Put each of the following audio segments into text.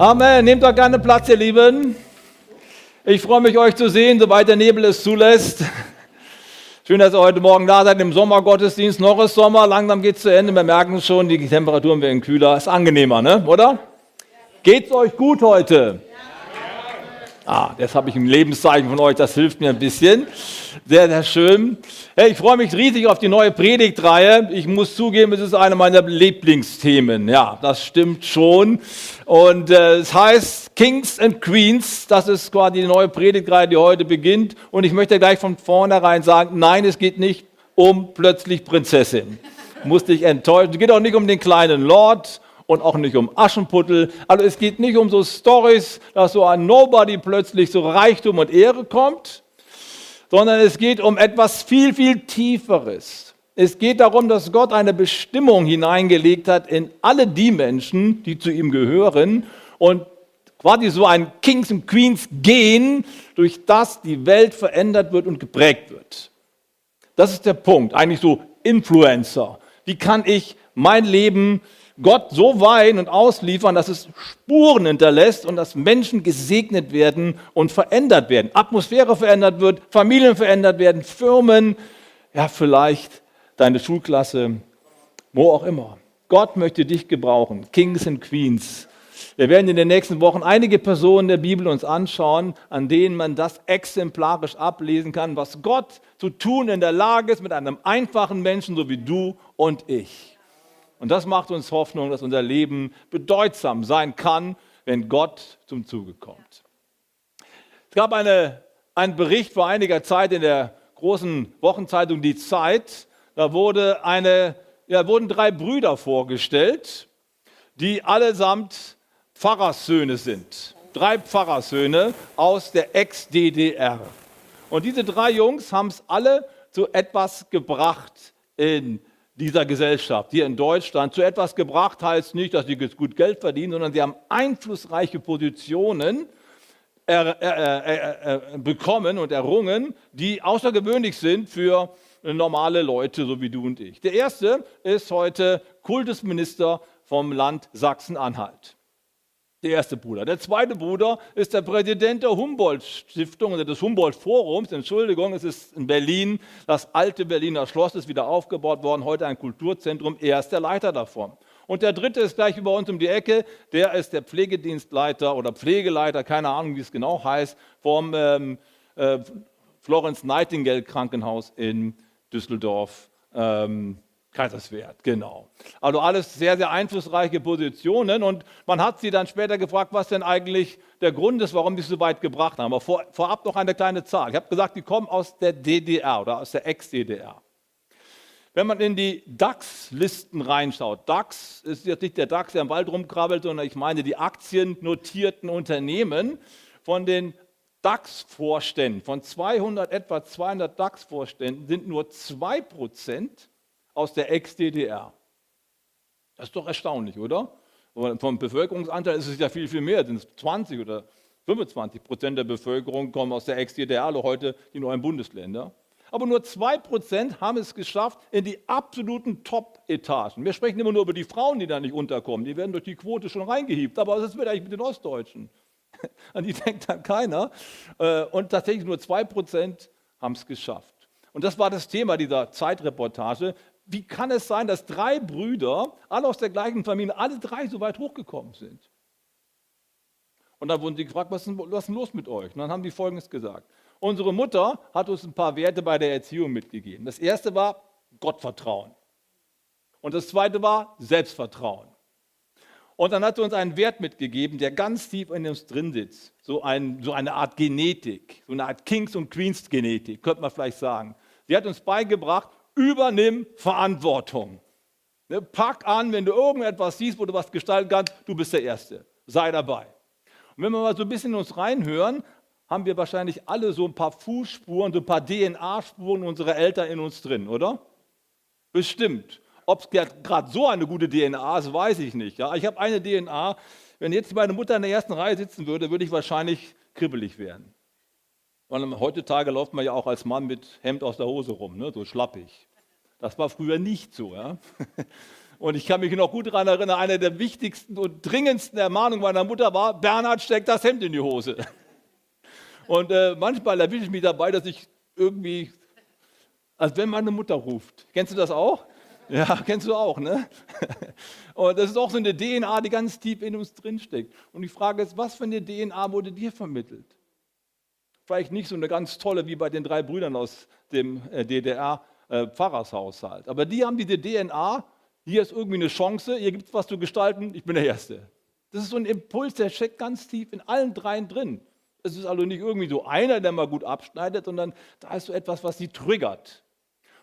Amen. Nehmt doch gerne Platz, ihr Lieben. Ich freue mich, euch zu sehen, soweit der Nebel es zulässt. Schön, dass ihr heute Morgen da seid im Sommergottesdienst. Noch ist Sommer, langsam geht es zu Ende. Wir merken schon, die Temperaturen werden kühler. Ist angenehmer, ne? oder? Geht es euch gut heute? Ah, das habe ich ein Lebenszeichen von euch, das hilft mir ein bisschen. Sehr, sehr schön. Hey, ich freue mich riesig auf die neue Predigtreihe. Ich muss zugeben, es ist eine meiner Lieblingsthemen. Ja, das stimmt schon. Und äh, es heißt Kings and Queens. Das ist quasi die neue Predigtreihe, die heute beginnt. Und ich möchte gleich von vornherein sagen, nein, es geht nicht um plötzlich Prinzessin. Muss dich enttäuschen. Es geht auch nicht um den kleinen Lord und auch nicht um Aschenputtel. Also es geht nicht um so Stories, dass so ein Nobody plötzlich so Reichtum und Ehre kommt, sondern es geht um etwas viel, viel Tieferes. Es geht darum, dass Gott eine Bestimmung hineingelegt hat in alle die Menschen, die zu ihm gehören und quasi so ein Kings und Queens gehen, durch das die Welt verändert wird und geprägt wird. Das ist der Punkt, eigentlich so Influencer. Wie kann ich mein Leben Gott so weihen und ausliefern, dass es Spuren hinterlässt und dass Menschen gesegnet werden und verändert werden. Atmosphäre verändert wird, Familien verändert werden, Firmen, ja vielleicht deine Schulklasse, wo auch immer. Gott möchte dich gebrauchen, Kings and Queens. Wir werden in den nächsten Wochen einige Personen der Bibel uns anschauen, an denen man das exemplarisch ablesen kann, was Gott zu tun in der Lage ist mit einem einfachen Menschen so wie du und ich. Und das macht uns Hoffnung, dass unser Leben bedeutsam sein kann, wenn Gott zum Zuge kommt. Es gab eine, einen Bericht vor einiger Zeit in der großen Wochenzeitung Die Zeit. Da wurde eine, ja, wurden drei Brüder vorgestellt, die allesamt Pfarrerssöhne sind. Drei Pfarrerssöhne aus der Ex-DDR. Und diese drei Jungs haben es alle zu etwas gebracht in dieser Gesellschaft hier in Deutschland zu etwas gebracht, heißt nicht, dass sie gut Geld verdienen, sondern sie haben einflussreiche Positionen er, er, er, bekommen und errungen, die außergewöhnlich sind für normale Leute, so wie du und ich. Der erste ist heute Kultusminister vom Land Sachsen-Anhalt der erste Bruder. Der zweite Bruder ist der Präsident der Humboldt-Stiftung oder des Humboldt-Forums. Entschuldigung, es ist in Berlin. Das alte Berliner Schloss ist wieder aufgebaut worden, heute ein Kulturzentrum. Er ist der Leiter davon. Und der dritte ist gleich über uns um die Ecke. Der ist der Pflegedienstleiter oder Pflegeleiter, keine Ahnung, wie es genau heißt, vom ähm, äh, Florence Nightingale Krankenhaus in Düsseldorf. Ähm, Kaiserswerth, genau. Also alles sehr, sehr einflussreiche Positionen und man hat sie dann später gefragt, was denn eigentlich der Grund ist, warum die so weit gebracht haben. Aber vor, vorab noch eine kleine Zahl. Ich habe gesagt, die kommen aus der DDR oder aus der Ex-DDR. Wenn man in die DAX-Listen reinschaut, DAX ist jetzt nicht der DAX, der im Wald rumkrabbelt, sondern ich meine die aktiennotierten Unternehmen von den DAX-Vorständen, von 200, etwa 200 DAX-Vorständen sind nur 2 Prozent aus der Ex-DDR. Das ist doch erstaunlich, oder? vom Bevölkerungsanteil ist es ja viel, viel mehr. Sind es 20 oder 25 Prozent der Bevölkerung kommen aus der Ex-DDR, also heute die neuen Bundesländer. Aber nur 2 Prozent haben es geschafft in die absoluten Top-Etagen. Wir sprechen immer nur über die Frauen, die da nicht unterkommen. Die werden durch die Quote schon reingehiebt. Aber was ist eigentlich mit den Ostdeutschen? An die denkt dann keiner. Äh, und tatsächlich nur 2 Prozent haben es geschafft. Und das war das Thema dieser Zeitreportage wie kann es sein, dass drei Brüder, alle aus der gleichen Familie, alle drei so weit hochgekommen sind? Und dann wurden sie gefragt, was ist, was ist denn los mit euch? Und dann haben die Folgendes gesagt. Unsere Mutter hat uns ein paar Werte bei der Erziehung mitgegeben. Das erste war Gottvertrauen. Und das zweite war Selbstvertrauen. Und dann hat sie uns einen Wert mitgegeben, der ganz tief in uns drin sitzt. So, ein, so eine Art Genetik, so eine Art Kings- und Queens-Genetik, könnte man vielleicht sagen. Sie hat uns beigebracht, übernimm Verantwortung. Ne, pack an, wenn du irgendetwas siehst, wo du was gestalten kannst, du bist der Erste. Sei dabei. Und wenn wir mal so ein bisschen in uns reinhören, haben wir wahrscheinlich alle so ein paar Fußspuren, so ein paar DNA-Spuren unserer Eltern in uns drin, oder? Bestimmt. Ob es gerade so eine gute DNA ist, weiß ich nicht. Ja? Ich habe eine DNA, wenn jetzt meine Mutter in der ersten Reihe sitzen würde, würde ich wahrscheinlich kribbelig werden. Und heutzutage läuft man ja auch als Mann mit Hemd aus der Hose rum, ne? so schlappig. Das war früher nicht so. Ja? Und ich kann mich noch gut daran erinnern, eine der wichtigsten und dringendsten Ermahnungen meiner Mutter war, Bernhard, steck das Hemd in die Hose. Und äh, manchmal erwische ich mich dabei, dass ich irgendwie, als wenn meine Mutter ruft. Kennst du das auch? Ja, kennst du auch, ne? Und das ist auch so eine DNA, die ganz tief in uns drinsteckt. Und die Frage ist, was für eine DNA wurde dir vermittelt? Vielleicht nicht so eine ganz tolle wie bei den drei Brüdern aus dem äh, DDR-Pfarrershaushalt. Äh, Aber die haben diese DNA, hier ist irgendwie eine Chance, hier gibt es was zu gestalten, ich bin der Erste. Das ist so ein Impuls, der steckt ganz tief in allen dreien drin. Es ist also nicht irgendwie so einer, der mal gut abschneidet, sondern da ist so etwas, was sie triggert.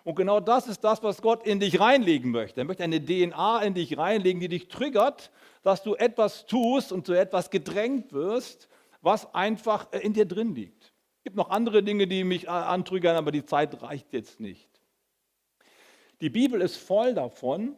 Und genau das ist das, was Gott in dich reinlegen möchte. Er möchte eine DNA in dich reinlegen, die dich triggert, dass du etwas tust und zu etwas gedrängt wirst, was einfach in dir drin liegt. Es gibt noch andere Dinge, die mich antriggern, aber die Zeit reicht jetzt nicht. Die Bibel ist voll davon,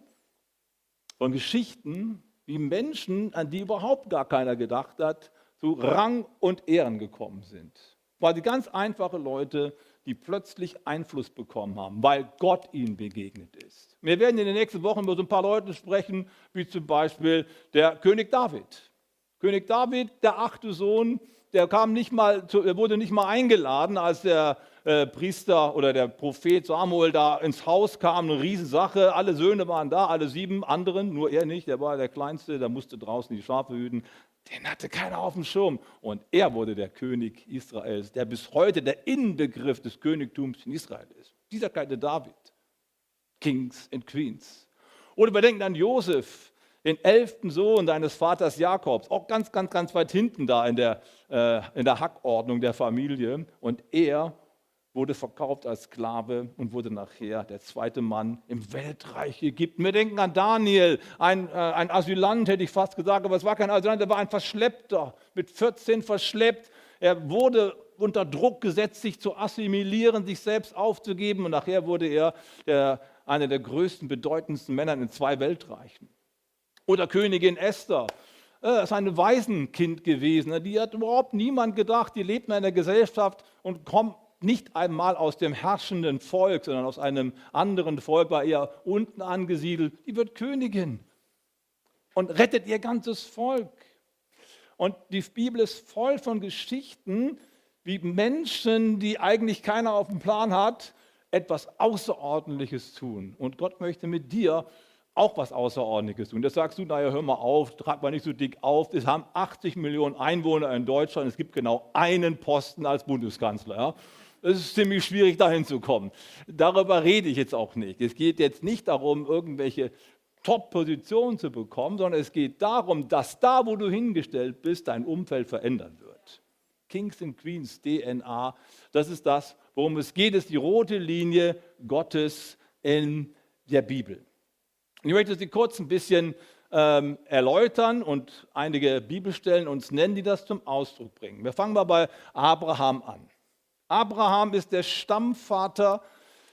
von Geschichten, wie Menschen, an die überhaupt gar keiner gedacht hat, zu Rang und Ehren gekommen sind. Weil die ganz einfache Leute, die plötzlich Einfluss bekommen haben, weil Gott ihnen begegnet ist. Wir werden in den nächsten Wochen über so ein paar Leute sprechen, wie zum Beispiel der König David. König David, der achte Sohn, der kam nicht mal, er wurde nicht mal eingeladen, als der äh, Priester oder der Prophet Samuel da ins Haus kam, eine Riesensache. Alle Söhne waren da, alle sieben anderen, nur er nicht, der war der Kleinste, der musste draußen die Schafe hüten. Den hatte keiner auf dem Schirm. Und er wurde der König Israels, der bis heute der Inbegriff des Königtums in Israel ist. Dieser kleine David. Kings and Queens. Oder wir denken an Josef, den elften Sohn deines Vaters Jakobs, auch ganz, ganz, ganz weit hinten da in der, äh, in der Hackordnung der Familie. Und er wurde verkauft als Sklave und wurde nachher der zweite Mann im Weltreich Ägypten. Wir denken an Daniel, ein, äh, ein Asylant hätte ich fast gesagt, aber es war kein Asylant, er war ein Verschleppter, mit 14 verschleppt. Er wurde unter Druck gesetzt, sich zu assimilieren, sich selbst aufzugeben und nachher wurde er der, einer der größten, bedeutendsten Männer in zwei Weltreichen. Oder Königin Esther, das ist ein Waisenkind gewesen. Die hat überhaupt niemand gedacht. Die lebt in einer Gesellschaft und kommt nicht einmal aus dem herrschenden Volk, sondern aus einem anderen Volk, war eher unten angesiedelt. Die wird Königin und rettet ihr ganzes Volk. Und die Bibel ist voll von Geschichten, wie Menschen, die eigentlich keiner auf dem Plan hat, etwas Außerordentliches tun. Und Gott möchte mit dir auch was Außerordentliches tun. Das sagst du, naja, hör mal auf, trag mal nicht so dick auf. Es haben 80 Millionen Einwohner in Deutschland. Es gibt genau einen Posten als Bundeskanzler. Ja? Es ist ziemlich schwierig, dahin zu kommen. Darüber rede ich jetzt auch nicht. Es geht jetzt nicht darum, irgendwelche Top-Positionen zu bekommen, sondern es geht darum, dass da, wo du hingestellt bist, dein Umfeld verändern wird. Kings and Queens DNA, das ist das, worum es geht, ist die rote Linie Gottes in der Bibel. Ich möchte sie kurz ein bisschen ähm, erläutern und einige Bibelstellen uns nennen, die das zum Ausdruck bringen. Wir fangen mal bei Abraham an. Abraham ist der Stammvater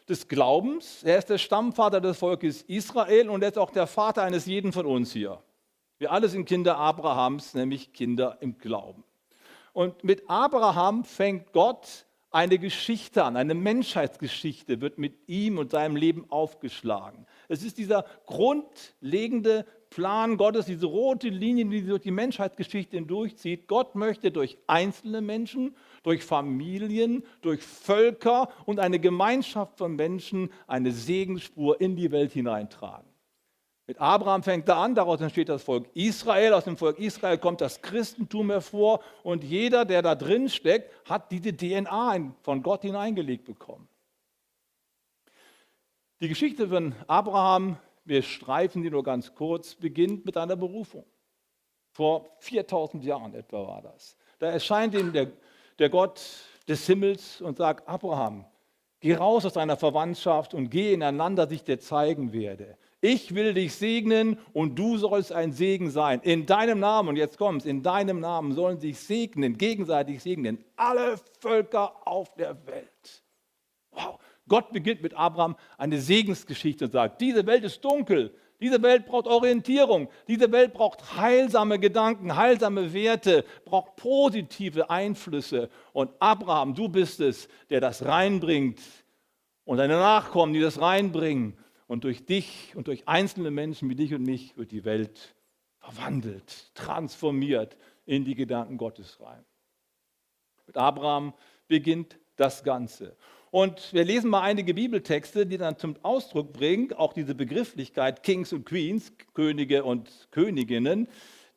des Glaubens. Er ist der Stammvater des Volkes Israel und er ist auch der Vater eines jeden von uns hier. Wir alle sind Kinder Abrahams, nämlich Kinder im Glauben. Und mit Abraham fängt Gott eine Geschichte an, eine Menschheitsgeschichte wird mit ihm und seinem Leben aufgeschlagen. Es ist dieser grundlegende Plan Gottes, diese rote Linie, die durch die Menschheitsgeschichte hindurchzieht. Gott möchte durch einzelne Menschen durch Familien, durch Völker und eine Gemeinschaft von Menschen eine Segensspur in die Welt hineintragen. Mit Abraham fängt er an, daraus entsteht das Volk Israel, aus dem Volk Israel kommt das Christentum hervor und jeder, der da drin steckt, hat diese DNA von Gott hineingelegt bekommen. Die Geschichte von Abraham, wir streifen die nur ganz kurz, beginnt mit einer Berufung. Vor 4000 Jahren etwa war das. Da erscheint ihm der der Gott des Himmels und sagt, Abraham, geh raus aus deiner Verwandtschaft und geh in ein Land, das ich dir zeigen werde. Ich will dich segnen und du sollst ein Segen sein. In deinem Namen, und jetzt kommt's, in deinem Namen sollen sich segnen, gegenseitig segnen, alle Völker auf der Welt. Wow. Gott beginnt mit Abraham eine Segensgeschichte und sagt, diese Welt ist dunkel, diese Welt braucht Orientierung. Diese Welt braucht heilsame Gedanken, heilsame Werte, braucht positive Einflüsse. Und Abraham, du bist es, der das reinbringt. Und deine Nachkommen, die das reinbringen. Und durch dich und durch einzelne Menschen wie dich und mich wird die Welt verwandelt, transformiert in die Gedanken Gottes rein. Mit Abraham beginnt das Ganze. Und wir lesen mal einige Bibeltexte, die dann zum Ausdruck bringen, auch diese Begrifflichkeit Kings und Queens, Könige und Königinnen,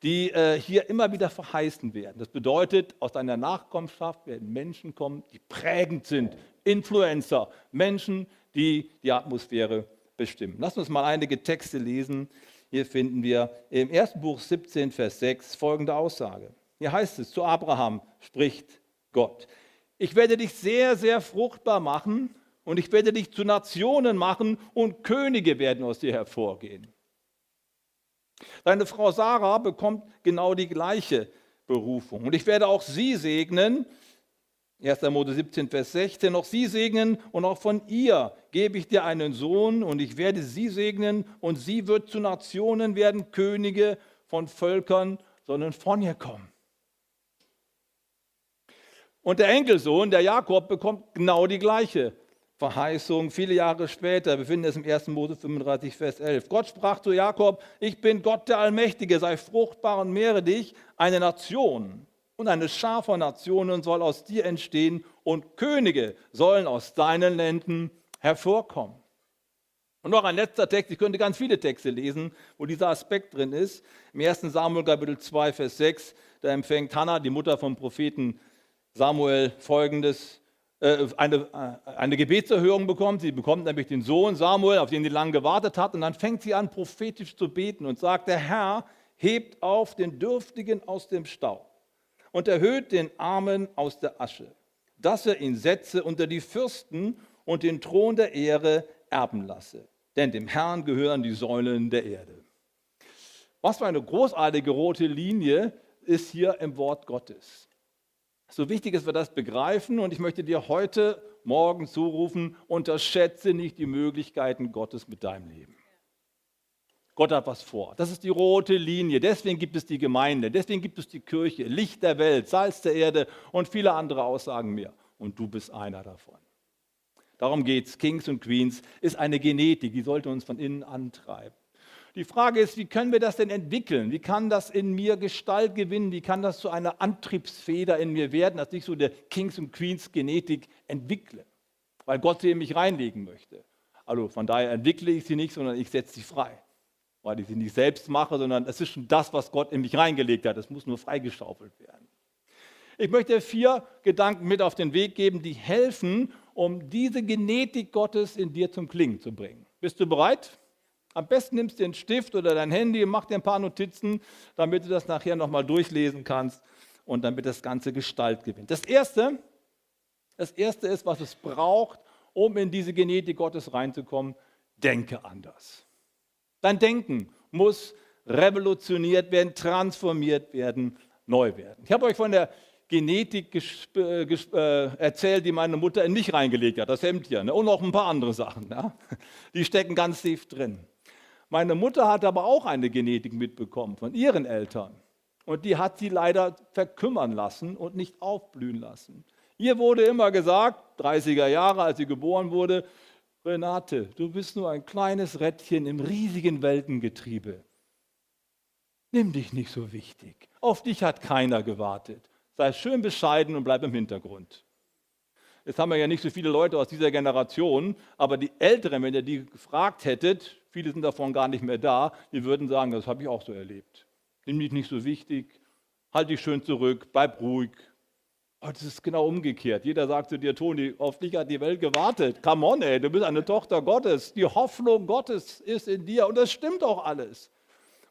die äh, hier immer wieder verheißen werden. Das bedeutet, aus deiner Nachkommenschaft werden Menschen kommen, die prägend sind, Influencer, Menschen, die die Atmosphäre bestimmen. Lass uns mal einige Texte lesen. Hier finden wir im ersten Buch 17, Vers 6 folgende Aussage. Hier heißt es, zu Abraham spricht Gott. Ich werde dich sehr, sehr fruchtbar machen und ich werde dich zu Nationen machen und Könige werden aus dir hervorgehen. Deine Frau Sarah bekommt genau die gleiche Berufung. Und ich werde auch sie segnen. 1. Mose 17, Vers 16. Auch sie segnen und auch von ihr gebe ich dir einen Sohn und ich werde sie segnen und sie wird zu Nationen werden, Könige von Völkern, sondern von ihr kommen. Und der Enkelsohn, der Jakob, bekommt genau die gleiche Verheißung. Viele Jahre später, wir finden es im 1. Mose 35, Vers 11. Gott sprach zu Jakob, ich bin Gott der Allmächtige, sei fruchtbar und mehre dich. Eine Nation und eine Schar von Nationen soll aus dir entstehen und Könige sollen aus deinen Ländern hervorkommen. Und noch ein letzter Text, ich könnte ganz viele Texte lesen, wo dieser Aspekt drin ist. Im 1. Samuel Kapitel 2, Vers 6, da empfängt Hannah, die Mutter vom Propheten Samuel folgendes, äh, eine, äh, eine Gebetserhörung bekommt. Sie bekommt nämlich den Sohn Samuel, auf den sie lange gewartet hat. Und dann fängt sie an, prophetisch zu beten und sagt, der Herr hebt auf den Dürftigen aus dem Staub und erhöht den Armen aus der Asche, dass er ihn setze unter die Fürsten und den Thron der Ehre erben lasse. Denn dem Herrn gehören die Säulen der Erde. Was für eine großartige rote Linie ist hier im Wort Gottes. So wichtig ist, wir das begreifen und ich möchte dir heute Morgen zurufen, unterschätze nicht die Möglichkeiten Gottes mit deinem Leben. Gott hat was vor. Das ist die rote Linie. Deswegen gibt es die Gemeinde, deswegen gibt es die Kirche, Licht der Welt, Salz der Erde und viele andere Aussagen mehr. Und du bist einer davon. Darum geht es. Kings und Queens ist eine Genetik, die sollte uns von innen antreiben. Die Frage ist, wie können wir das denn entwickeln? Wie kann das in mir Gestalt gewinnen? Wie kann das zu einer Antriebsfeder in mir werden, dass ich so der Kings und Queens Genetik entwickle? Weil Gott sie in mich reinlegen möchte. Also von daher entwickle ich sie nicht, sondern ich setze sie frei. Weil ich sie nicht selbst mache, sondern es ist schon das, was Gott in mich reingelegt hat. Es muss nur freigeschaufelt werden. Ich möchte vier Gedanken mit auf den Weg geben, die helfen, um diese Genetik Gottes in dir zum Klingen zu bringen. Bist du bereit? Am besten nimmst du den Stift oder dein Handy und mach dir ein paar Notizen, damit du das nachher nochmal durchlesen kannst und damit das Ganze Gestalt gewinnt. Das erste, das erste ist, was es braucht, um in diese Genetik Gottes reinzukommen, denke anders. Dein Denken muss revolutioniert werden, transformiert werden, neu werden. Ich habe euch von der Genetik äh, äh, erzählt, die meine Mutter in mich reingelegt hat, das Hemd hier, ne? und noch ein paar andere Sachen. Ja? Die stecken ganz tief drin. Meine Mutter hat aber auch eine Genetik mitbekommen von ihren Eltern. Und die hat sie leider verkümmern lassen und nicht aufblühen lassen. Ihr wurde immer gesagt, 30er Jahre, als sie geboren wurde, Renate, du bist nur ein kleines Rädchen im riesigen Weltengetriebe. Nimm dich nicht so wichtig. Auf dich hat keiner gewartet. Sei schön bescheiden und bleib im Hintergrund. Jetzt haben wir ja nicht so viele Leute aus dieser Generation, aber die Älteren, wenn ihr die gefragt hättet, viele sind davon gar nicht mehr da, die würden sagen, das habe ich auch so erlebt. Nimm dich nicht so wichtig, halt dich schön zurück, bleib ruhig. Aber das ist genau umgekehrt. Jeder sagt zu dir, Toni, auf dich hat die Welt gewartet. Come on, ey, du bist eine Tochter Gottes. Die Hoffnung Gottes ist in dir und das stimmt auch alles.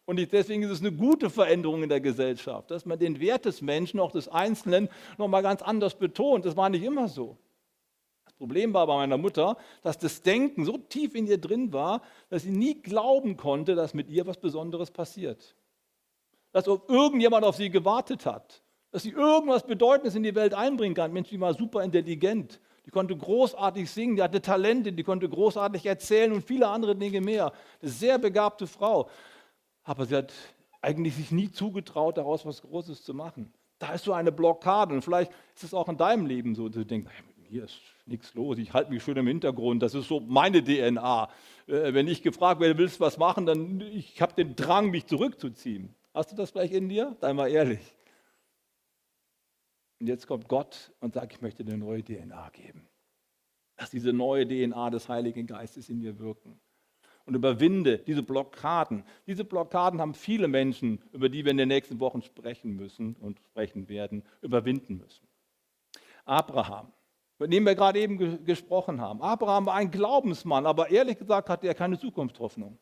Und deswegen ist es eine gute Veränderung in der Gesellschaft, dass man den Wert des Menschen, auch des Einzelnen, nochmal ganz anders betont. Das war nicht immer so. Das Problem war bei meiner Mutter, dass das Denken so tief in ihr drin war, dass sie nie glauben konnte, dass mit ihr was Besonderes passiert. Dass irgendjemand auf sie gewartet hat. Dass sie irgendwas Bedeutendes in die Welt einbringen kann. Mensch, die war super intelligent. Die konnte großartig singen, die hatte Talente, die konnte großartig erzählen und viele andere Dinge mehr. Eine sehr begabte Frau aber sie hat eigentlich sich nie zugetraut, daraus was Großes zu machen. Da ist so eine Blockade und vielleicht ist es auch in deinem Leben so, dass du denkst, hier ist nichts los, ich halte mich schön im Hintergrund, das ist so meine DNA. Äh, wenn ich gefragt werde, willst du was machen, dann ich habe den Drang, mich zurückzuziehen. Hast du das vielleicht in dir? Sei mal ehrlich. Und jetzt kommt Gott und sagt, ich möchte eine neue DNA geben. Lass diese neue DNA des Heiligen Geistes in dir wirken. Und überwinde diese Blockaden. Diese Blockaden haben viele Menschen, über die wir in den nächsten Wochen sprechen müssen und sprechen werden, überwinden müssen. Abraham, mit dem wir gerade eben gesprochen haben. Abraham war ein Glaubensmann, aber ehrlich gesagt hatte er keine Zukunftshoffnung.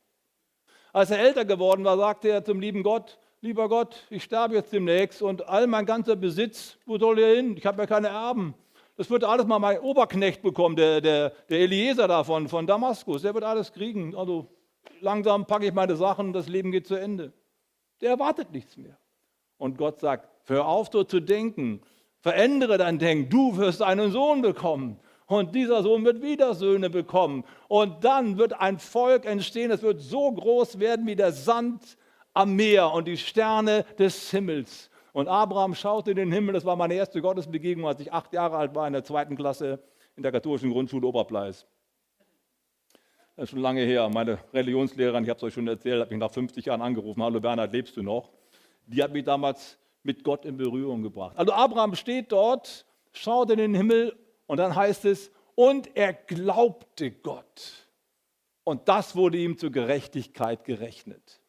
Als er älter geworden war, sagte er zum lieben Gott, lieber Gott, ich sterbe jetzt demnächst und all mein ganzer Besitz, wo soll er hin? Ich habe ja keine Erben. Das wird alles mal mein Oberknecht bekommen, der, der, der Eliezer davon, von Damaskus. Der wird alles kriegen. Also langsam packe ich meine Sachen, das Leben geht zu Ende. Der erwartet nichts mehr. Und Gott sagt, hör auf so zu denken, verändere dein Denken, du wirst einen Sohn bekommen. Und dieser Sohn wird wieder Söhne bekommen. Und dann wird ein Volk entstehen, es wird so groß werden wie der Sand am Meer und die Sterne des Himmels. Und Abraham schaute in den Himmel, das war meine erste Gottesbegegnung, als ich acht Jahre alt war, in der zweiten Klasse in der katholischen Grundschule Oberpleis. Das ist schon lange her. Meine Religionslehrerin, ich habe es euch schon erzählt, hat mich nach 50 Jahren angerufen. Hallo Bernhard, lebst du noch? Die hat mich damals mit Gott in Berührung gebracht. Also Abraham steht dort, schaut in den Himmel und dann heißt es, und er glaubte Gott. Und das wurde ihm zur Gerechtigkeit gerechnet.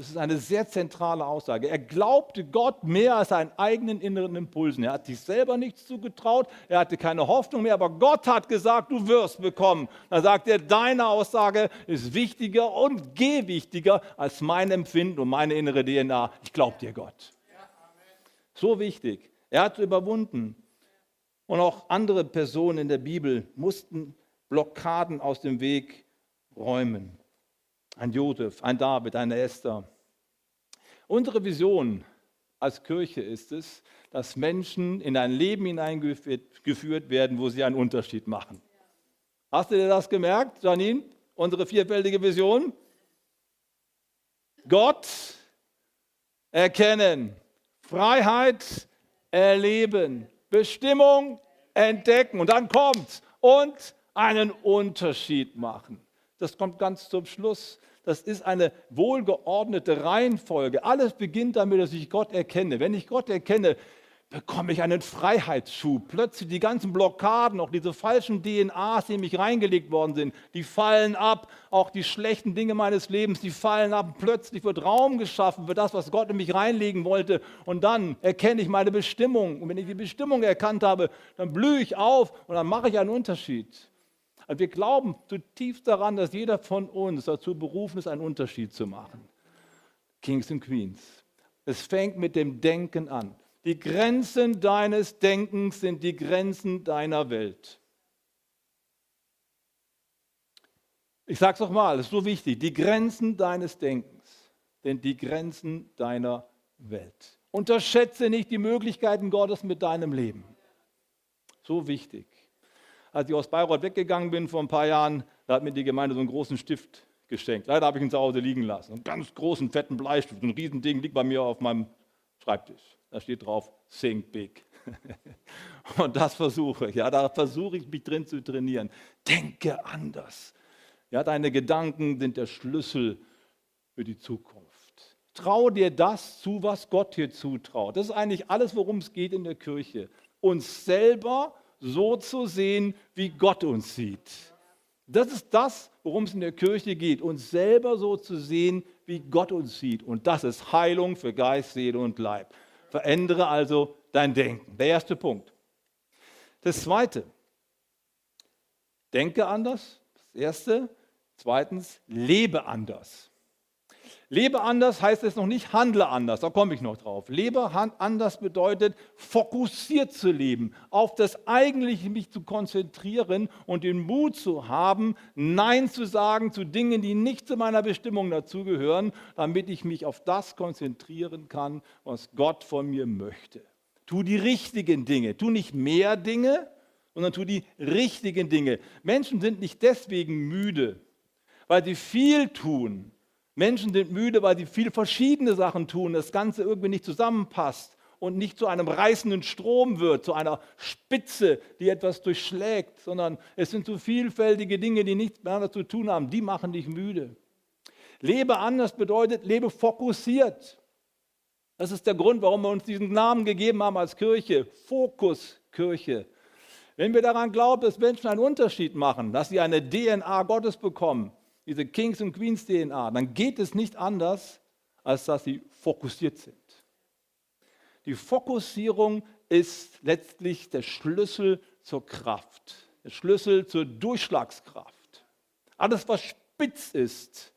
Das ist eine sehr zentrale Aussage. Er glaubte Gott mehr als seinen eigenen inneren Impulsen. Er hat sich selber nichts zugetraut, er hatte keine Hoffnung mehr, aber Gott hat gesagt, du wirst bekommen. Dann sagt er, deine Aussage ist wichtiger und gewichtiger als mein Empfinden und meine innere DNA. Ich glaube dir, Gott. So wichtig. Er hat überwunden. Und auch andere Personen in der Bibel mussten Blockaden aus dem Weg räumen ein Josef, ein David, eine Esther. Unsere Vision als Kirche ist es, dass Menschen in ein Leben hineingeführt werden, wo sie einen Unterschied machen. Hast du dir das gemerkt, Janine? Unsere vierfältige Vision? Gott erkennen, Freiheit erleben, Bestimmung entdecken und dann kommt und einen Unterschied machen. Das kommt ganz zum Schluss. Das ist eine wohlgeordnete Reihenfolge. Alles beginnt damit, dass ich Gott erkenne. Wenn ich Gott erkenne, bekomme ich einen Freiheitsschub. Plötzlich die ganzen Blockaden, auch diese falschen DNAs, die in mich reingelegt worden sind, die fallen ab. Auch die schlechten Dinge meines Lebens, die fallen ab. Plötzlich wird Raum geschaffen für das, was Gott in mich reinlegen wollte. Und dann erkenne ich meine Bestimmung. Und wenn ich die Bestimmung erkannt habe, dann blühe ich auf und dann mache ich einen Unterschied. Und wir glauben zutiefst daran, dass jeder von uns dazu berufen ist, einen Unterschied zu machen. Kings und Queens. Es fängt mit dem Denken an. Die Grenzen deines Denkens sind die Grenzen deiner Welt. Ich sage es nochmal, es ist so wichtig. Die Grenzen deines Denkens sind die Grenzen deiner Welt. Unterschätze nicht die Möglichkeiten Gottes mit deinem Leben. So wichtig als ich aus Bayreuth weggegangen bin vor ein paar Jahren, da hat mir die Gemeinde so einen großen Stift geschenkt. Leider habe ich ihn zu Hause liegen lassen. Einen ganz großen, fetten Bleistift. Ein Riesending liegt bei mir auf meinem Schreibtisch. Da steht drauf, Think Big. Und das versuche ich. Ja, da versuche ich mich drin zu trainieren. Denke anders. Ja, deine Gedanken sind der Schlüssel für die Zukunft. Trau dir das zu, was Gott dir zutraut. Das ist eigentlich alles, worum es geht in der Kirche. Uns selber so zu sehen, wie Gott uns sieht. Das ist das, worum es in der Kirche geht, uns selber so zu sehen, wie Gott uns sieht. Und das ist Heilung für Geist, Seele und Leib. Verändere also dein Denken. Der erste Punkt. Das zweite, denke anders. Das erste. Zweitens, lebe anders. Lebe anders heißt es noch nicht, handle anders, da komme ich noch drauf. Lebe anders bedeutet, fokussiert zu leben, auf das Eigentliche mich zu konzentrieren und den Mut zu haben, Nein zu sagen zu Dingen, die nicht zu meiner Bestimmung dazugehören, damit ich mich auf das konzentrieren kann, was Gott von mir möchte. Tu die richtigen Dinge, tu nicht mehr Dinge, sondern tu die richtigen Dinge. Menschen sind nicht deswegen müde, weil sie viel tun, Menschen sind müde, weil sie viele verschiedene Sachen tun, das Ganze irgendwie nicht zusammenpasst und nicht zu einem reißenden Strom wird, zu einer Spitze, die etwas durchschlägt, sondern es sind so vielfältige Dinge, die nichts miteinander zu tun haben, die machen dich müde. Lebe anders bedeutet, lebe fokussiert. Das ist der Grund, warum wir uns diesen Namen gegeben haben als Kirche, Fokuskirche. Wenn wir daran glauben, dass Menschen einen Unterschied machen, dass sie eine DNA Gottes bekommen, diese Kings und Queens DNA, dann geht es nicht anders, als dass sie fokussiert sind. Die Fokussierung ist letztlich der Schlüssel zur Kraft, der Schlüssel zur Durchschlagskraft. Alles, was spitz ist,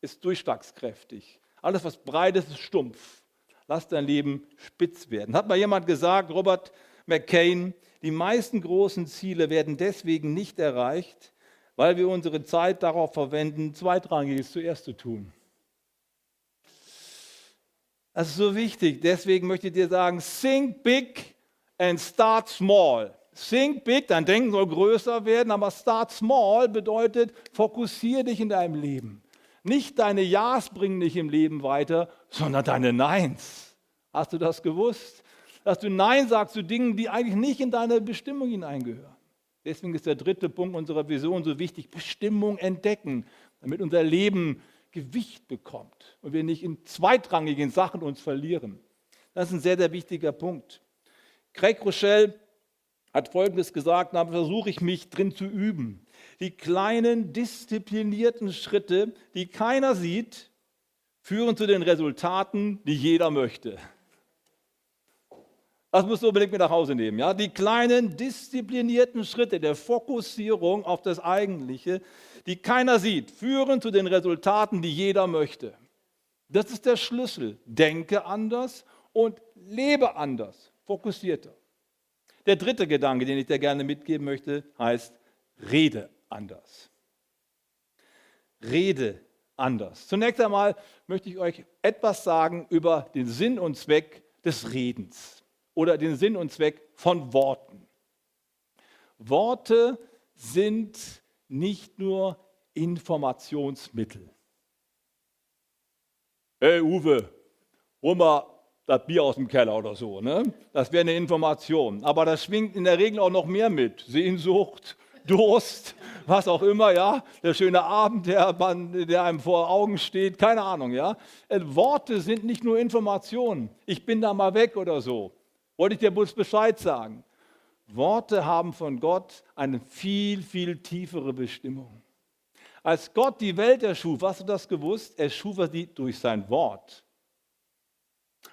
ist durchschlagskräftig. Alles, was breit ist, ist stumpf. Lass dein Leben spitz werden. Hat mal jemand gesagt, Robert McCain, die meisten großen Ziele werden deswegen nicht erreicht, weil wir unsere Zeit darauf verwenden, Zweitrangiges zuerst zu tun. Das ist so wichtig. Deswegen möchte ich dir sagen, think big and start small. Think big, dein Denken soll größer werden, aber start small bedeutet, fokussiere dich in deinem Leben. Nicht deine Ja's bringen dich im Leben weiter, sondern deine Neins. Hast du das gewusst? Dass du Nein sagst zu Dingen, die eigentlich nicht in deine Bestimmung hineingehören. Deswegen ist der dritte Punkt unserer Vision so wichtig, Bestimmung entdecken, damit unser Leben Gewicht bekommt und wir nicht in zweitrangigen Sachen uns verlieren. Das ist ein sehr, sehr wichtiger Punkt. Craig Rochelle hat Folgendes gesagt, da versuche ich mich drin zu üben die kleinen disziplinierten Schritte, die keiner sieht, führen zu den Resultaten, die jeder möchte. Das musst du unbedingt mit nach Hause nehmen. Ja? Die kleinen disziplinierten Schritte der Fokussierung auf das Eigentliche, die keiner sieht, führen zu den Resultaten, die jeder möchte. Das ist der Schlüssel. Denke anders und lebe anders, fokussierter. Der dritte Gedanke, den ich dir gerne mitgeben möchte, heißt, rede anders. Rede anders. Zunächst einmal möchte ich euch etwas sagen über den Sinn und Zweck des Redens oder den Sinn und Zweck von Worten. Worte sind nicht nur Informationsmittel. Hey Uwe, hol mal das Bier aus dem Keller oder so. Ne? Das wäre eine Information. Aber das schwingt in der Regel auch noch mehr mit. Sehnsucht, Durst, was auch immer, ja, der schöne Abend, der, der einem vor Augen steht, keine Ahnung, ja. Äh, Worte sind nicht nur Informationen. Ich bin da mal weg oder so. Wollte ich dir bloß Bescheid sagen. Worte haben von Gott eine viel, viel tiefere Bestimmung. Als Gott die Welt erschuf, hast du das gewusst? Er schuf sie durch sein Wort.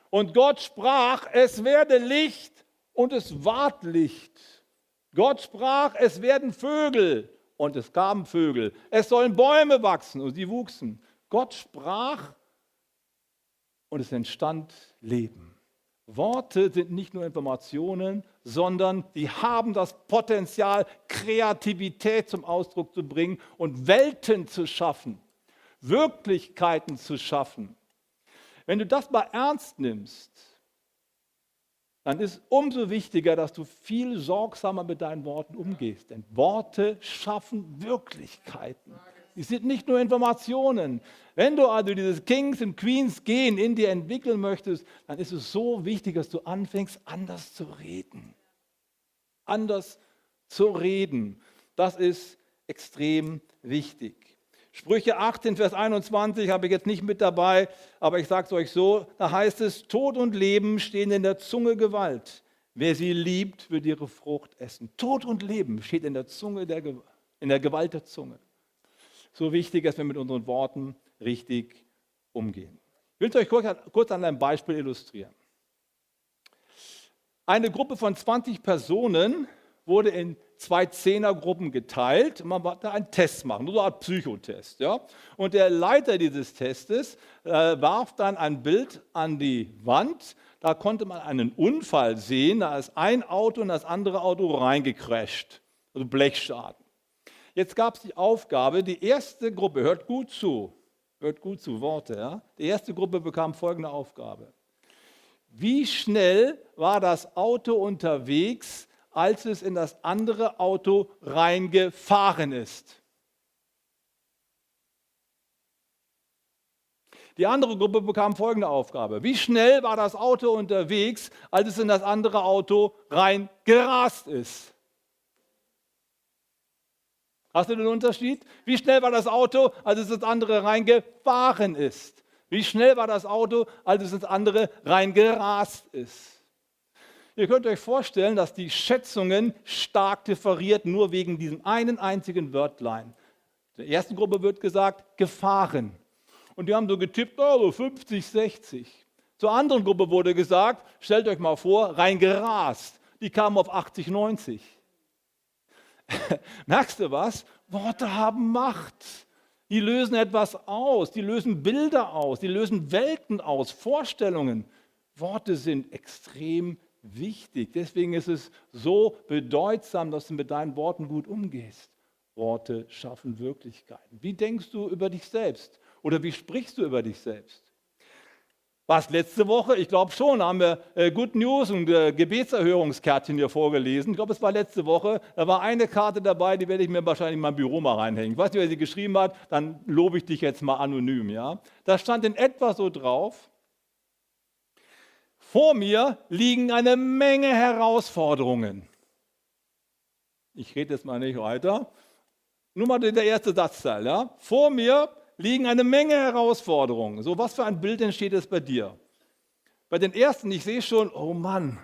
Und Gott sprach, es werde Licht und es ward Licht. Gott sprach, es werden Vögel und es kamen Vögel. Es sollen Bäume wachsen und sie wuchsen. Gott sprach und es entstand Leben. Worte sind nicht nur Informationen, sondern sie haben das Potenzial, Kreativität zum Ausdruck zu bringen und Welten zu schaffen, Wirklichkeiten zu schaffen. Wenn du das mal ernst nimmst, dann ist umso wichtiger, dass du viel sorgsamer mit deinen Worten umgehst. Denn Worte schaffen Wirklichkeiten. Die sind nicht nur Informationen. Wenn du also dieses Kings und Queens gehen in dir entwickeln möchtest, dann ist es so wichtig, dass du anfängst, anders zu reden. Anders zu reden. Das ist extrem wichtig. Sprüche 18, Vers 21 habe ich jetzt nicht mit dabei, aber ich sage es euch so, da heißt es, Tod und Leben stehen in der Zunge Gewalt. Wer sie liebt, wird ihre Frucht essen. Tod und Leben steht in der Zunge der, in der Gewalt der Zunge. So wichtig, dass wir mit unseren Worten richtig umgehen. Ich will es euch kurz, an einem Beispiel illustrieren. Eine Gruppe von 20 Personen wurde in zwei Zehnergruppen geteilt. Man wollte einen Test machen, so eine Art Psychotest. Ja? Und der Leiter dieses Testes äh, warf dann ein Bild an die Wand. Da konnte man einen Unfall sehen. Da ist ein Auto in das andere Auto reingecrasht. Also Blechschaden. Jetzt gab es die Aufgabe, die erste Gruppe, hört gut zu, hört gut zu, Worte, ja? Die erste Gruppe bekam folgende Aufgabe. Wie schnell war das Auto unterwegs, als es in das andere Auto reingefahren ist. Die andere Gruppe bekam folgende Aufgabe. Wie schnell war das Auto unterwegs, als es in das andere Auto rein gerast ist? Hast du den Unterschied? Wie schnell war das Auto, als es ins andere reingefahren ist? Wie schnell war das Auto, als es ins andere reingerast ist? Ihr könnt euch vorstellen, dass die Schätzungen stark differiert, nur wegen diesem einen einzigen Wörtlein. Der ersten Gruppe wird gesagt, gefahren. Und die haben so getippt, oh, so 50, 60. Zur anderen Gruppe wurde gesagt, stellt euch mal vor, reingerast. Die kamen auf 80, 90. Merkst du was? Worte haben Macht. Die lösen etwas aus, die lösen Bilder aus, die lösen Welten aus, Vorstellungen. Worte sind extrem wichtig. Deswegen ist es so bedeutsam, dass du mit deinen Worten gut umgehst. Worte schaffen Wirklichkeiten. Wie denkst du über dich selbst? Oder wie sprichst du über dich selbst? War es letzte Woche? Ich glaube schon, haben wir äh, Good News und äh, Gebetserhörungskärtchen hier vorgelesen. Ich glaube, es war letzte Woche. Da war eine Karte dabei, die werde ich mir wahrscheinlich in mein Büro mal reinhängen. Ich weiß nicht, wer sie geschrieben hat, dann lobe ich dich jetzt mal anonym. Ja? Da stand in etwa so drauf, vor mir liegen eine Menge Herausforderungen. Ich rede jetzt mal nicht weiter. Nur mal der erste Satzteil. Ja? Vor mir liegen eine Menge Herausforderungen. So, was für ein Bild entsteht es bei dir? Bei den ersten, ich sehe schon, oh Mann,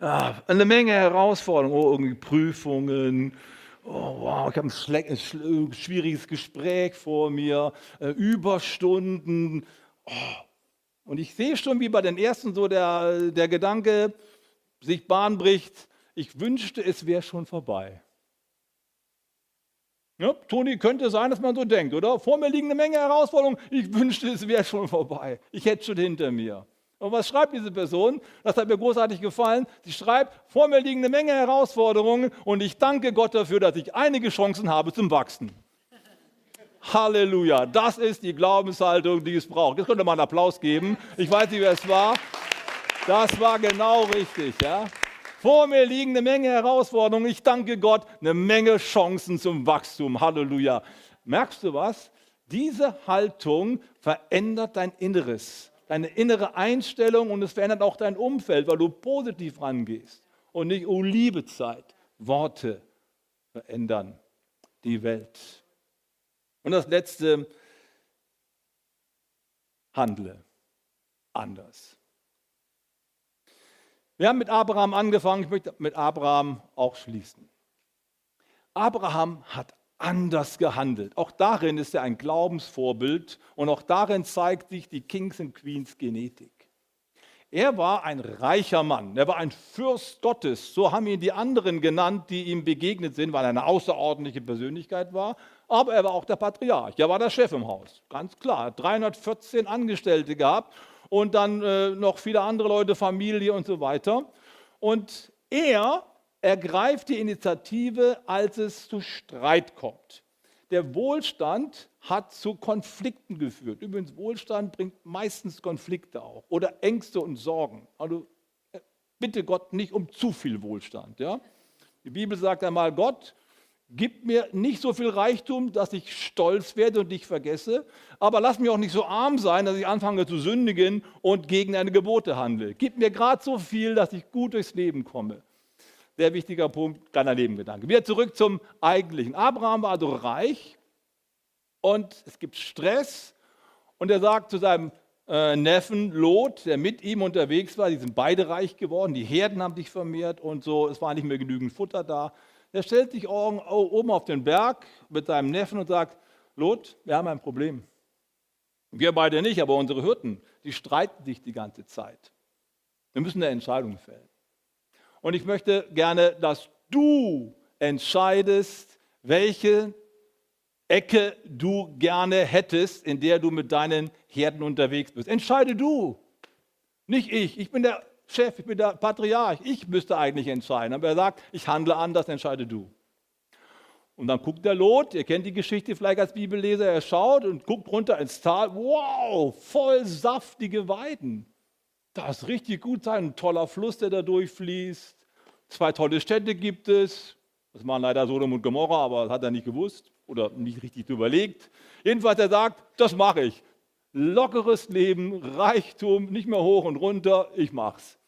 ja, eine Menge Herausforderungen, oh, irgendwie Prüfungen, oh, wow, ich habe ein, ein, schwieriges Gespräch vor mir, äh, Überstunden. Oh. Und ich sehe schon, wie bei den ersten so der, der Gedanke sich Bahn bricht, ich wünschte, es wäre schon vorbei. Ja, Toni, könnte sein, dass man so denkt, oder? Vor mir liegen eine Menge Herausforderungen. Ich wünschte, es wäre schon vorbei. Ich hätte schon hinter mir. Und was schreibt diese Person? Das hat mir großartig gefallen. Sie schreibt, vor mir liegen eine Menge Herausforderungen und ich danke Gott dafür, dass ich einige Chancen habe zum Wachsen. Halleluja. Das ist die Glaubenshaltung, die es braucht. Jetzt könnte man einen Applaus geben. Ich weiß nicht, wer es war. Das war genau richtig, ja. Vor mir liegen eine Menge Herausforderungen. Ich danke Gott, eine Menge Chancen zum Wachstum. Halleluja. Merkst du was? Diese Haltung verändert dein Inneres, deine innere Einstellung und es verändert auch dein Umfeld, weil du positiv rangehst und nicht, oh liebe Zeit. Worte verändern die Welt. Und das letzte, handle anders. Wir haben mit Abraham angefangen, ich möchte mit Abraham auch schließen. Abraham hat anders gehandelt. Auch darin ist er ein Glaubensvorbild und auch darin zeigt sich die Kings and Queens Genetik. Er war ein reicher Mann, er war ein Fürst Gottes, so haben ihn die anderen genannt, die ihm begegnet sind, weil er eine außerordentliche Persönlichkeit war, aber er war auch der Patriarch, er war der Chef im Haus, ganz klar, 314 Angestellte gehabt und dann äh, noch viele andere Leute, Familie und so weiter. Und er ergreift die Initiative, als es zu Streit kommt. Der Wohlstand hat zu Konflikten geführt. Übrigens, Wohlstand bringt meistens Konflikte auch oder Ängste und Sorgen. Also äh, bitte Gott nicht um zu viel Wohlstand. Ja? Die Bibel sagt einmal, Gott Gib mir nicht so viel Reichtum, dass ich stolz werde und dich vergesse, aber lass mich auch nicht so arm sein, dass ich anfange zu sündigen und gegen deine Gebote handle. Gib mir gerade so viel, dass ich gut durchs Leben komme. Sehr wichtiger Punkt, kleiner Nebengedanke. Wieder zurück zum Eigentlichen. Abraham war also reich und es gibt Stress und er sagt zu seinem äh, Neffen Lot, der mit ihm unterwegs war, die sind beide reich geworden, die Herden haben sich vermehrt und so, es war nicht mehr genügend Futter da. Er stellt sich oben auf den Berg mit seinem Neffen und sagt, Lot, wir haben ein Problem. Wir beide nicht, aber unsere Hirten, die streiten sich die ganze Zeit. Wir müssen eine Entscheidung fällen. Und ich möchte gerne, dass du entscheidest, welche Ecke du gerne hättest, in der du mit deinen Herden unterwegs bist. Entscheide du, nicht ich. Ich bin der Chef, ich bin der Patriarch, ich müsste eigentlich entscheiden. Aber er sagt, ich handle anders, entscheide du. Und dann guckt der Lot, ihr kennt die Geschichte vielleicht als Bibelleser, er schaut und guckt runter ins Tal, wow, voll saftige Weiden. Das ist richtig gut sein, ein toller Fluss, der da durchfließt. Zwei tolle Städte gibt es. Das waren leider Sodom und Gomorra, aber das hat er nicht gewusst oder nicht richtig überlegt. Jedenfalls, er sagt, das mache ich. lockeres Leben, Reichtum, nicht mehr hoch und runter, ich mach's.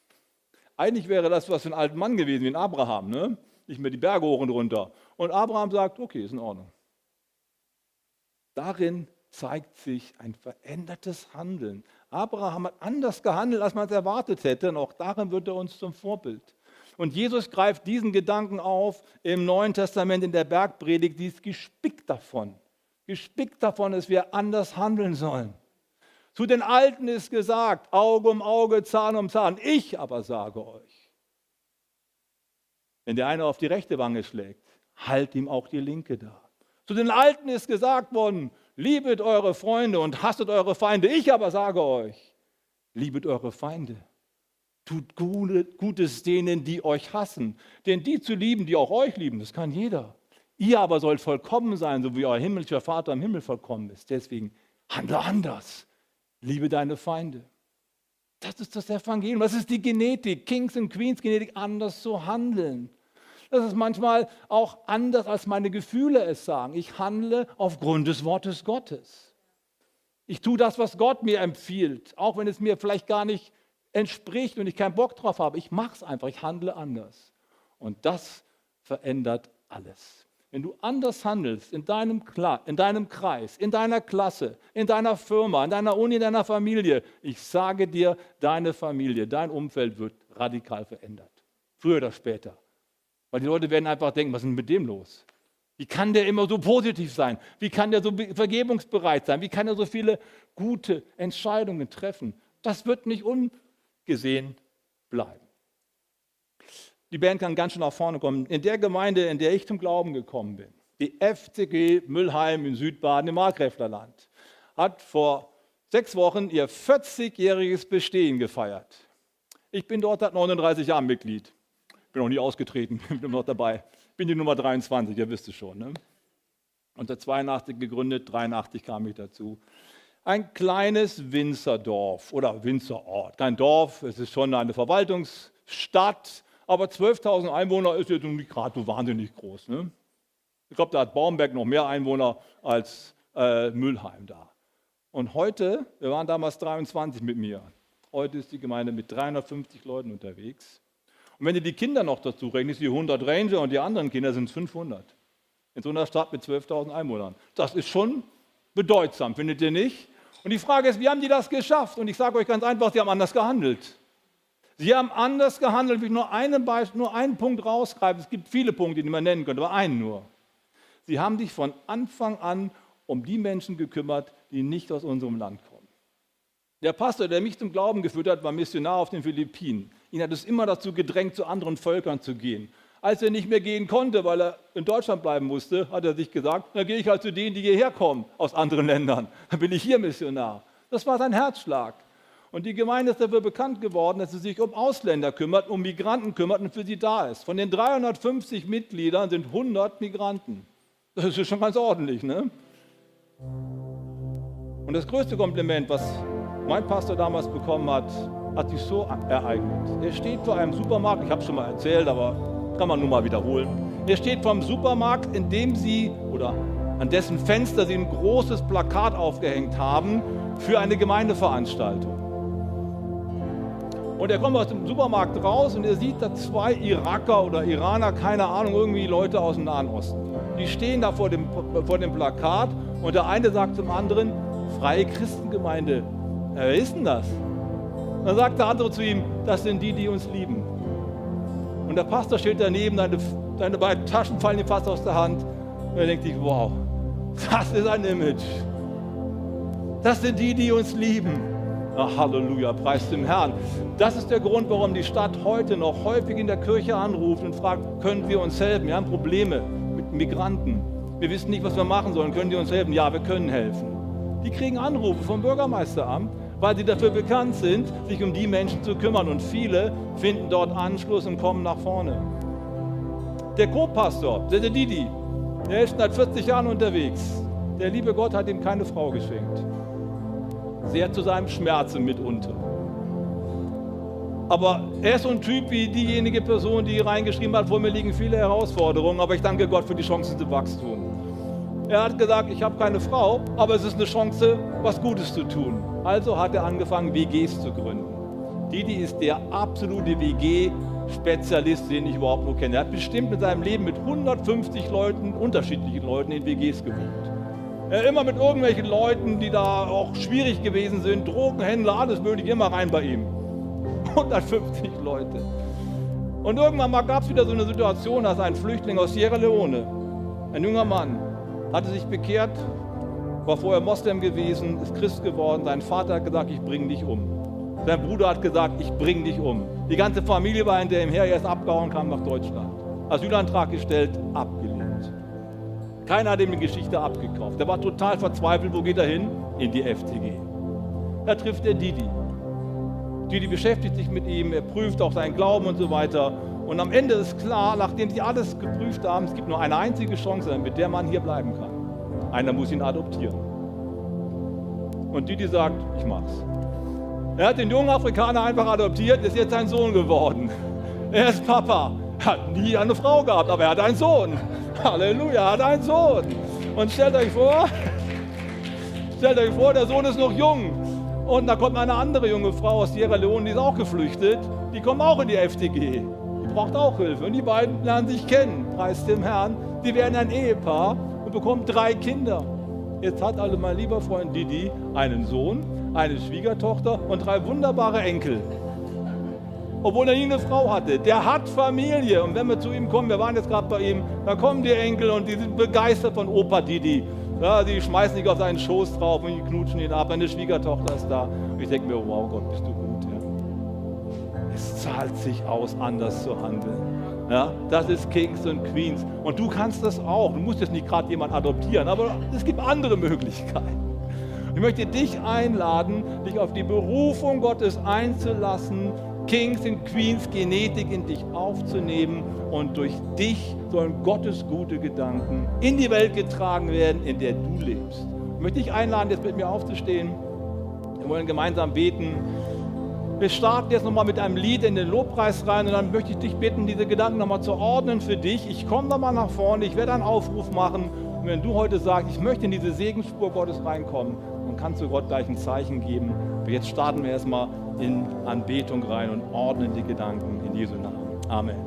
Eigentlich wäre das was für einen alten Mann gewesen, wie ein Abraham, ne? nicht mehr die Berge hoch und runter. Und Abraham sagt, okay, ist in Ordnung. Darin zeigt sich ein verändertes Handeln. Abraham hat anders gehandelt, als man es erwartet hätte, und auch darin wird er uns zum Vorbild. Und Jesus greift diesen Gedanken auf im Neuen Testament in der Bergpredigt, die ist gespickt davon. Gespickt davon, dass wir anders handeln sollen. Zu den Alten ist gesagt, Auge um Auge, Zahn um Zahn. Ich aber sage euch, wenn der eine auf die rechte Wange schlägt, halt ihm auch die linke da. Zu den Alten ist gesagt worden, liebet eure Freunde und hasset eure Feinde. Ich aber sage euch, liebet eure Feinde. Tut Gutes denen, die euch hassen. Denn die zu lieben, die auch euch lieben, das kann jeder. Ihr aber sollt vollkommen sein, so wie euer himmlischer Vater im Himmel vollkommen ist. Deswegen handle anders. Liebe deine Feinde. Das ist das Evangelium. Das ist die Genetik, Kings und Queens Genetik, anders zu handeln. Das ist manchmal auch anders, als meine Gefühle es sagen. Ich handle aufgrund des Wortes Gottes. Ich tue das, was Gott mir empfiehlt, auch wenn es mir vielleicht gar nicht entspricht und ich keinen Bock drauf habe. Ich mache es einfach, ich handle anders. Und das verändert alles. Wenn du anders handelst in deinem, in deinem Kreis, in deiner Klasse, in deiner Firma, in deiner Uni, in deiner Familie, ich sage dir, deine Familie, dein Umfeld wird radikal verändert. Früher oder später. Weil die Leute werden einfach denken, was ist denn mit dem los? Wie kann der immer so positiv sein? Wie kann der so vergebungsbereit sein? Wie kann er so viele gute Entscheidungen treffen? Das wird nicht ungesehen bleiben. Die Band kann ganz schön nach vorne kommen. In der Gemeinde, in der ich zum Glauben gekommen bin, die FCG Müllheim in Südbaden im Markgräflerland, hat vor sechs Wochen ihr 40-jähriges Bestehen gefeiert. Ich bin dort seit 39 Jahren Mitglied bin noch nie ausgetreten, bin noch dabei. Bin die Nummer 23, ihr wisst es schon. Ne? Unter 82 gegründet, 83 kam ich dazu. Ein kleines Winzerdorf oder Winzerort. Kein Dorf, es ist schon eine Verwaltungsstadt, aber 12.000 Einwohner ist jetzt nicht gerade so wahnsinnig groß. Ne? Ich glaube, da hat Baumberg noch mehr Einwohner als äh, Müllheim da. Und heute, wir waren damals 23 mit mir, heute ist die Gemeinde mit 350 Leuten unterwegs. Und wenn du die Kinder noch dazu rechnest, die 100 Ranger und die anderen Kinder, sind es 500. In so einer Stadt mit 12.000 Einwohnern. Das ist schon bedeutsam, findet ihr nicht? Und die Frage ist, wie haben die das geschafft? Und ich sage euch ganz einfach, sie haben anders gehandelt. Sie haben anders gehandelt, ich nur einen, Beispiel, nur einen Punkt rausgreife. Es gibt viele Punkte, die man nennen könnte, aber einen nur. Sie haben sich von Anfang an um die Menschen gekümmert, die nicht aus unserem Land kommen. Der Pastor, der mich zum Glauben geführt hat, war Missionar auf den Philippinen. Ihn hat es immer dazu gedrängt, zu anderen Völkern zu gehen. Als er nicht mehr gehen konnte, weil er in Deutschland bleiben musste, hat er sich gesagt, dann gehe ich halt zu denen, die hierher kommen aus anderen Ländern. Dann bin ich hier Missionar. Das war sein Herzschlag. Und die Gemeinde ist dafür bekannt geworden, dass sie sich um Ausländer kümmert, um Migranten kümmert und für sie da ist. Von den 350 Mitgliedern sind 100 Migranten. Das ist schon ganz ordentlich, ne? Und das größte Kompliment, was mein Pastor damals bekommen hat, hat sich so ereignet. Er steht vor einem Supermarkt, ich habe es schon mal erzählt, aber kann man nur mal wiederholen. Er steht vor einem Supermarkt, in dem sie oder an dessen Fenster sie ein großes Plakat aufgehängt haben für eine Gemeindeveranstaltung. Und er kommt aus dem Supermarkt raus und er sieht da zwei Iraker oder Iraner, keine Ahnung, irgendwie Leute aus dem Nahen Osten. Die stehen da vor dem, vor dem Plakat und der eine sagt zum anderen, Freie Christengemeinde ja, wer ist denn das? Dann sagt der andere zu ihm, das sind die, die uns lieben. Und der Pastor steht daneben, deine, deine beiden Taschen fallen ihm fast aus der Hand. Und er denkt sich, wow, das ist ein Image. Das sind die, die uns lieben. Ach, Halleluja, preis dem Herrn. Das ist der Grund, warum die Stadt heute noch häufig in der Kirche anruft und fragt, können wir uns helfen? Wir haben Probleme mit Migranten. Wir wissen nicht, was wir machen sollen. Können die uns helfen? Ja, wir können helfen. Die kriegen Anrufe vom Bürgermeisteramt weil sie dafür bekannt sind, sich um die Menschen zu kümmern. Und viele finden dort Anschluss und kommen nach vorne. Der Co-Pastor, der Didi, der ist seit 40 Jahren unterwegs. Der liebe Gott hat ihm keine Frau geschenkt. Sehr zu seinem Schmerzen mitunter. Aber er ist so ein Typ wie diejenige Person, die reingeschrieben hat, vor mir liegen viele Herausforderungen, aber ich danke Gott für die Chancen zum Wachstum. Er hat gesagt, ich habe keine Frau, aber es ist eine Chance, was Gutes zu tun. Also hat er angefangen, WGs zu gründen. Didi ist der absolute WG-Spezialist, den ich überhaupt nur kenne. Er hat bestimmt in seinem Leben mit 150 Leuten, unterschiedlichen Leuten in WGs gewohnt. Er immer mit irgendwelchen Leuten, die da auch schwierig gewesen sind, Drogenhändler, alles mögliche, immer rein bei ihm. 150 Leute. Und irgendwann mal gab es wieder so eine Situation, dass ein Flüchtling aus Sierra Leone, ein junger Mann, hatte sich bekehrt, war vorher Moslem gewesen, ist Christ geworden. Sein Vater hat gesagt, ich bringe dich um. Sein Bruder hat gesagt, ich bringe dich um. Die ganze Familie war hinter ihm her, er ist abgehauen, kam nach Deutschland. Asylantrag gestellt, abgelehnt. Keiner hat ihm die Geschichte abgekauft. Er war total verzweifelt. Wo geht er hin? In die FTG. Da trifft er Didi. Didi beschäftigt sich mit ihm, er prüft auch seinen Glauben und so weiter. Und am Ende ist klar, nachdem sie alles geprüft haben, es gibt nur eine einzige Chance, damit der Mann hier bleiben kann. Einer muss ihn adoptieren. Und Didi sagt, ich mach's. Er hat den jungen Afrikaner einfach adoptiert, ist jetzt sein Sohn geworden. Er ist Papa. Hat nie eine Frau gehabt, aber er hat einen Sohn. Halleluja, hat einen Sohn. Und stellt euch vor, stellt euch vor, der Sohn ist noch jung. Und da kommt eine andere junge Frau aus Sierra Leone, die ist auch geflüchtet. Die kommt auch in die FTG. Die braucht auch Hilfe. Und die beiden lernen sich kennen, preis dem Herrn. Die werden ein Ehepaar und bekommen drei Kinder. Jetzt hat also mein lieber Freund Didi einen Sohn, eine Schwiegertochter und drei wunderbare Enkel. Obwohl er nie eine Frau hatte. Der hat Familie. Und wenn wir zu ihm kommen, wir waren jetzt gerade bei ihm, dann kommen die Enkel und die sind begeistert von Opa Didi. Ja, die schmeißen sich auf seinen Schoß drauf und die knutschen ihn ab. Meine Schwiegertochter ist da. Und ich denke mir, wow Gott, bist du gut. Ja. Es zahlt sich aus, anders zu handeln. Ja, das ist Kings und Queens. Und du kannst das auch. Du musst jetzt nicht gerade jemanden adoptieren, aber es gibt andere Möglichkeiten. Ich möchte dich einladen, dich auf die Berufung Gottes einzulassen, Kings und Queens Genetik in dich aufzunehmen und durch dich sollen Gottes gute Gedanken in die Welt getragen werden, in der du lebst. Ich möchte dich einladen, jetzt mit mir aufzustehen. Wir wollen gemeinsam beten. Wir starten jetzt nochmal mit einem Lied in den Lobpreis rein und dann möchte ich dich bitten, diese Gedanken nochmal zu ordnen für dich. Ich komme nochmal nach vorne, ich werde einen Aufruf machen. Und wenn du heute sagst, ich möchte in diese Segensspur Gottes reinkommen, dann kannst du Gott gleich ein Zeichen geben. Aber jetzt starten wir erstmal in Anbetung rein und ordnen die Gedanken in Jesu Namen. Amen.